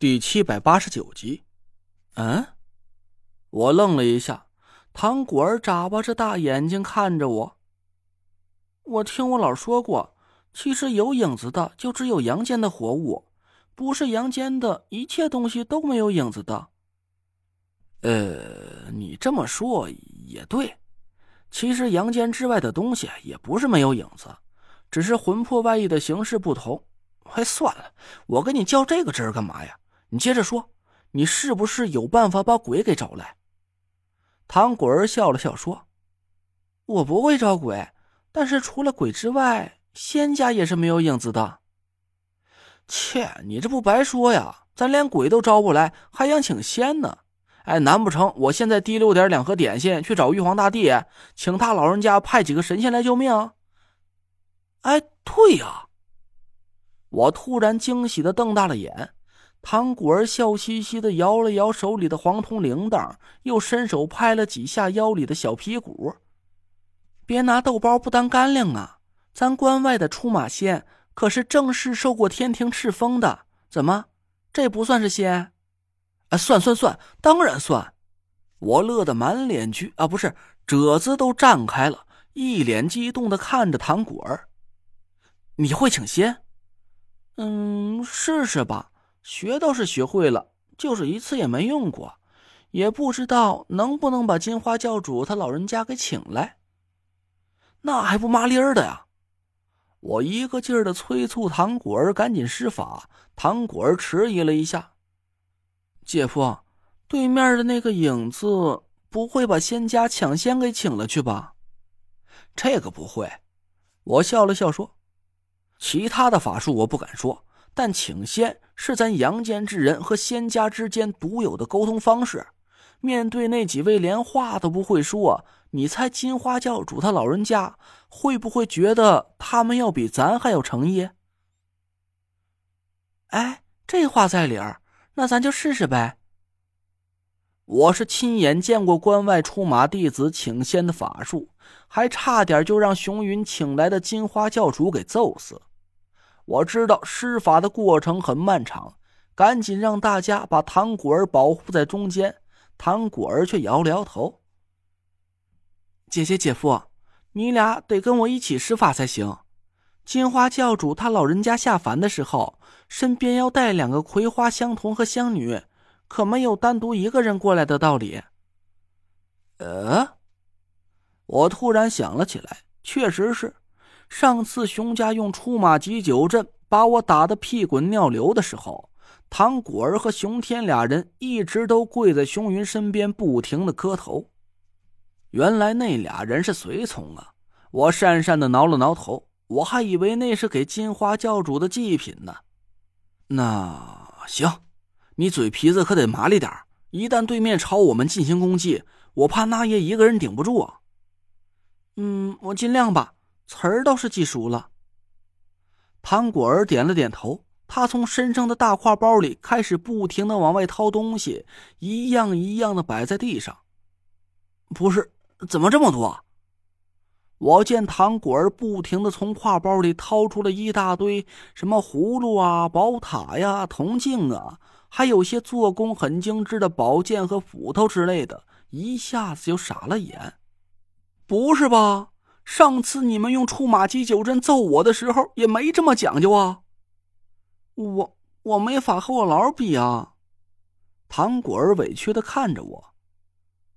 第七百八十九集，嗯，我愣了一下，唐果儿眨巴着大眼睛看着我。我听我姥说过，其实有影子的就只有阳间的活物，不是阳间的一切东西都没有影子的。呃，你这么说也对，其实阳间之外的东西也不是没有影子，只是魂魄外溢的形式不同。哎，算了，我跟你较这个真儿干嘛呀？你接着说，你是不是有办法把鬼给找来？唐果儿笑了笑说：“我不会招鬼，但是除了鬼之外，仙家也是没有影子的。”切，你这不白说呀？咱连鬼都招不来，还想请仙呢？哎，难不成我现在提溜点两盒点心去找玉皇大帝，请他老人家派几个神仙来救命？哎，对呀！我突然惊喜的瞪大了眼。唐果儿笑嘻嘻的摇了摇手里的黄铜铃铛，又伸手拍了几下腰里的小皮鼓。别拿豆包不当干粮啊！咱关外的出马仙可是正式受过天庭敕封的，怎么这不算是仙？啊，算算算，当然算！我乐得满脸去啊，不是褶子都绽开了，一脸激动的看着唐果儿。你会请仙？嗯，试试吧。学倒是学会了，就是一次也没用过，也不知道能不能把金花教主他老人家给请来。那还不麻利儿的呀！我一个劲儿的催促唐果儿赶紧施法。唐果儿迟疑了一下：“姐夫，对面的那个影子不会把仙家抢先给请了去吧？”这个不会。我笑了笑说：“其他的法术我不敢说。”但请仙是咱阳间之人和仙家之间独有的沟通方式。面对那几位连话都不会说，你猜金花教主他老人家会不会觉得他们要比咱还有诚意？哎，这话在理儿，那咱就试试呗。我是亲眼见过关外出马弟子请仙的法术，还差点就让熊云请来的金花教主给揍死。我知道施法的过程很漫长，赶紧让大家把唐果儿保护在中间。唐果儿却摇了摇头：“姐姐、姐夫，你俩得跟我一起施法才行。金花教主他老人家下凡的时候，身边要带两个葵花香童和香女，可没有单独一个人过来的道理。”呃，我突然想了起来，确实是。上次熊家用出马急救阵把我打得屁滚尿流的时候，唐果儿和熊天俩人一直都跪在熊云身边，不停的磕头。原来那俩人是随从啊！我讪讪的挠了挠头，我还以为那是给金花教主的祭品呢。那行，你嘴皮子可得麻利点一旦对面朝我们进行攻击，我怕那爷一个人顶不住啊。嗯，我尽量吧。词儿倒是记熟了。唐果儿点了点头，他从身上的大挎包里开始不停的往外掏东西，一样一样的摆在地上。不是，怎么这么多？我见唐果儿不停的从挎包里掏出了一大堆什么葫芦啊、宝塔呀、铜镜啊，还有些做工很精致的宝剑和斧头之类的，一下子就傻了眼。不是吧？上次你们用出马急九针揍我的时候，也没这么讲究啊！我我没法和我姥比啊！唐果儿委屈的看着我，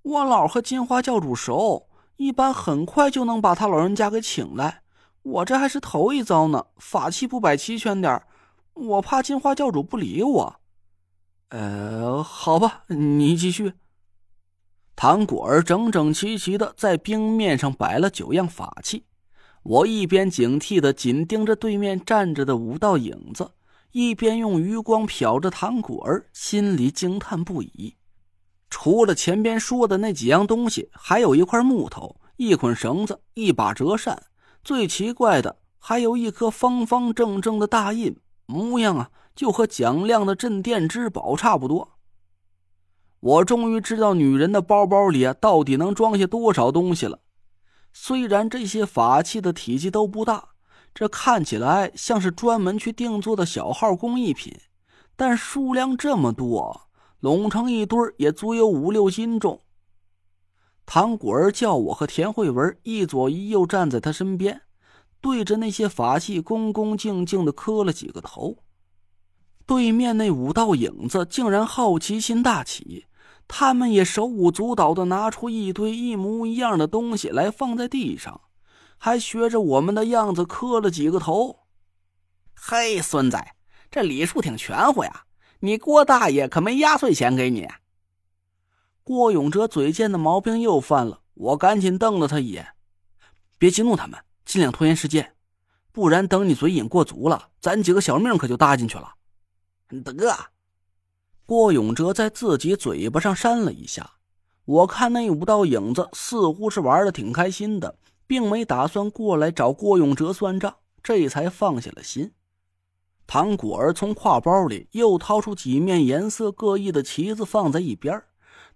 我姥和金花教主熟，一般很快就能把他老人家给请来。我这还是头一遭呢，法器不摆齐全点我怕金花教主不理我。呃，好吧，你继续。唐果儿整整齐齐的在冰面上摆了九样法器，我一边警惕的紧盯着对面站着的五道影子，一边用余光瞟着唐果儿，心里惊叹不已。除了前边说的那几样东西，还有一块木头、一捆绳子、一把折扇，最奇怪的还有一颗方方正正的大印，模样啊，就和蒋亮的镇店之宝差不多。我终于知道女人的包包里啊到底能装下多少东西了。虽然这些法器的体积都不大，这看起来像是专门去定做的小号工艺品，但数量这么多，拢成一堆也足有五六斤重。唐果儿叫我和田慧文一左一右站在他身边，对着那些法器恭恭敬敬的磕了几个头。对面那五道影子竟然好奇心大起，他们也手舞足蹈的拿出一堆一模一样的东西来放在地上，还学着我们的样子磕了几个头。嘿，孙子，这礼数挺全乎呀！你郭大爷可没压岁钱给你。郭永哲嘴贱的毛病又犯了，我赶紧瞪了他一眼：“别激怒他们，尽量拖延时间，不然等你嘴瘾过足了，咱几个小命可就搭进去了。”得。郭永哲在自己嘴巴上扇了一下，我看那五道影子似乎是玩的挺开心的，并没打算过来找郭永哲算账，这才放下了心。唐果儿从挎包里又掏出几面颜色各异的旗子，放在一边。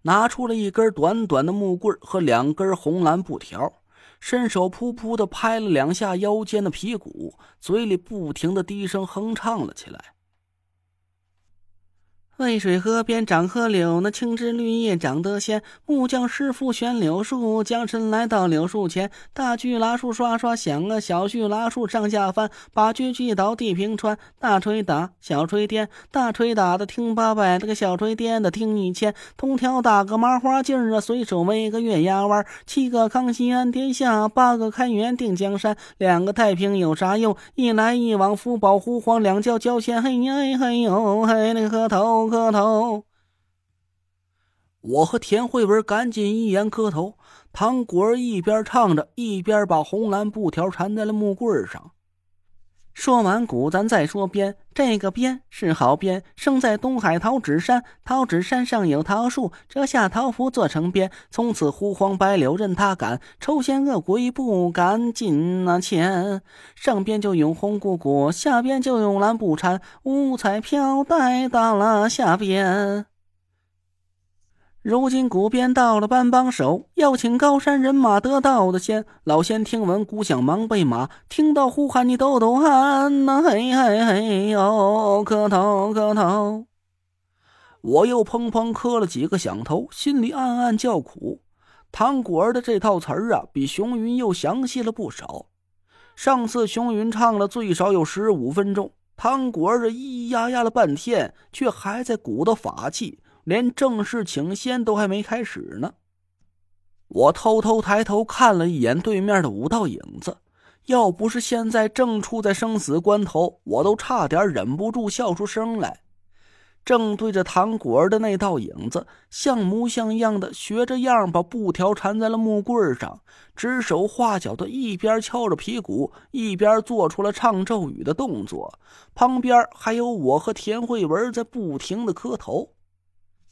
拿出了一根短短的木棍和两根红蓝布条，伸手噗噗的拍了两下腰间的皮鼓，嘴里不停的低声哼唱了起来。渭水河边长河柳，那青枝绿叶长得鲜。木匠师傅选柳树，将身来到柳树前。大锯拉树刷刷响啊，小锯拉树上下翻。把锯锯倒地平川，大锤打，小锤颠，大锤打的听八百，这个小锤颠的听一千。铜条打个麻花劲儿啊，随手围个月牙弯。七个康熙安天下，八个开元定江山。两个太平有啥用？一来一往福保护皇，两教交钱嘿呀嘿呦嘿那个磕头。磕头！我和田慧文赶紧一言磕头。唐果儿一边唱着，一边把红蓝布条缠在了木棍上。说完鼓，咱再说鞭。这个鞭是好鞭，生在东海桃纸山。桃纸山上有桃树，折下桃符做成鞭。从此胡黄白柳任他赶，抽仙恶鬼不敢近那前。上边就用红鼓鼓，下边就用蓝布缠，五彩飘带到了下边。如今古鞭到了班帮手，要请高山人马得道的仙。老仙听闻鼓响，忙备马，听到呼喊，你抖抖汗呐！嘿嘿嘿哟，磕头磕头！我又砰砰磕了几个响头，心里暗暗叫苦。唐果儿的这套词儿啊，比熊云又详细了不少。上次熊云唱了最少有十五分钟，唐果儿这咿咿呀呀了半天，却还在鼓捣法器。连正式请仙都还没开始呢，我偷偷抬头看了一眼对面的五道影子，要不是现在正处在生死关头，我都差点忍不住笑出声来。正对着唐果儿的那道影子，像模像样的学着样，把布条缠在了木棍上，指手画脚的，一边敲着皮鼓，一边做出了唱咒语的动作。旁边还有我和田慧文在不停的磕头。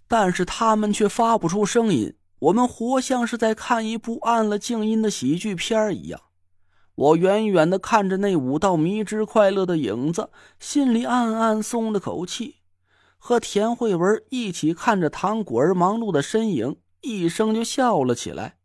但是他们却发不出声音，我们活像是在看一部按了静音的喜剧片一样。我远远的看着那五道迷之快乐的影子，心里暗暗松了口气。和田慧文一起看着唐果儿忙碌的身影，一声就笑了起来。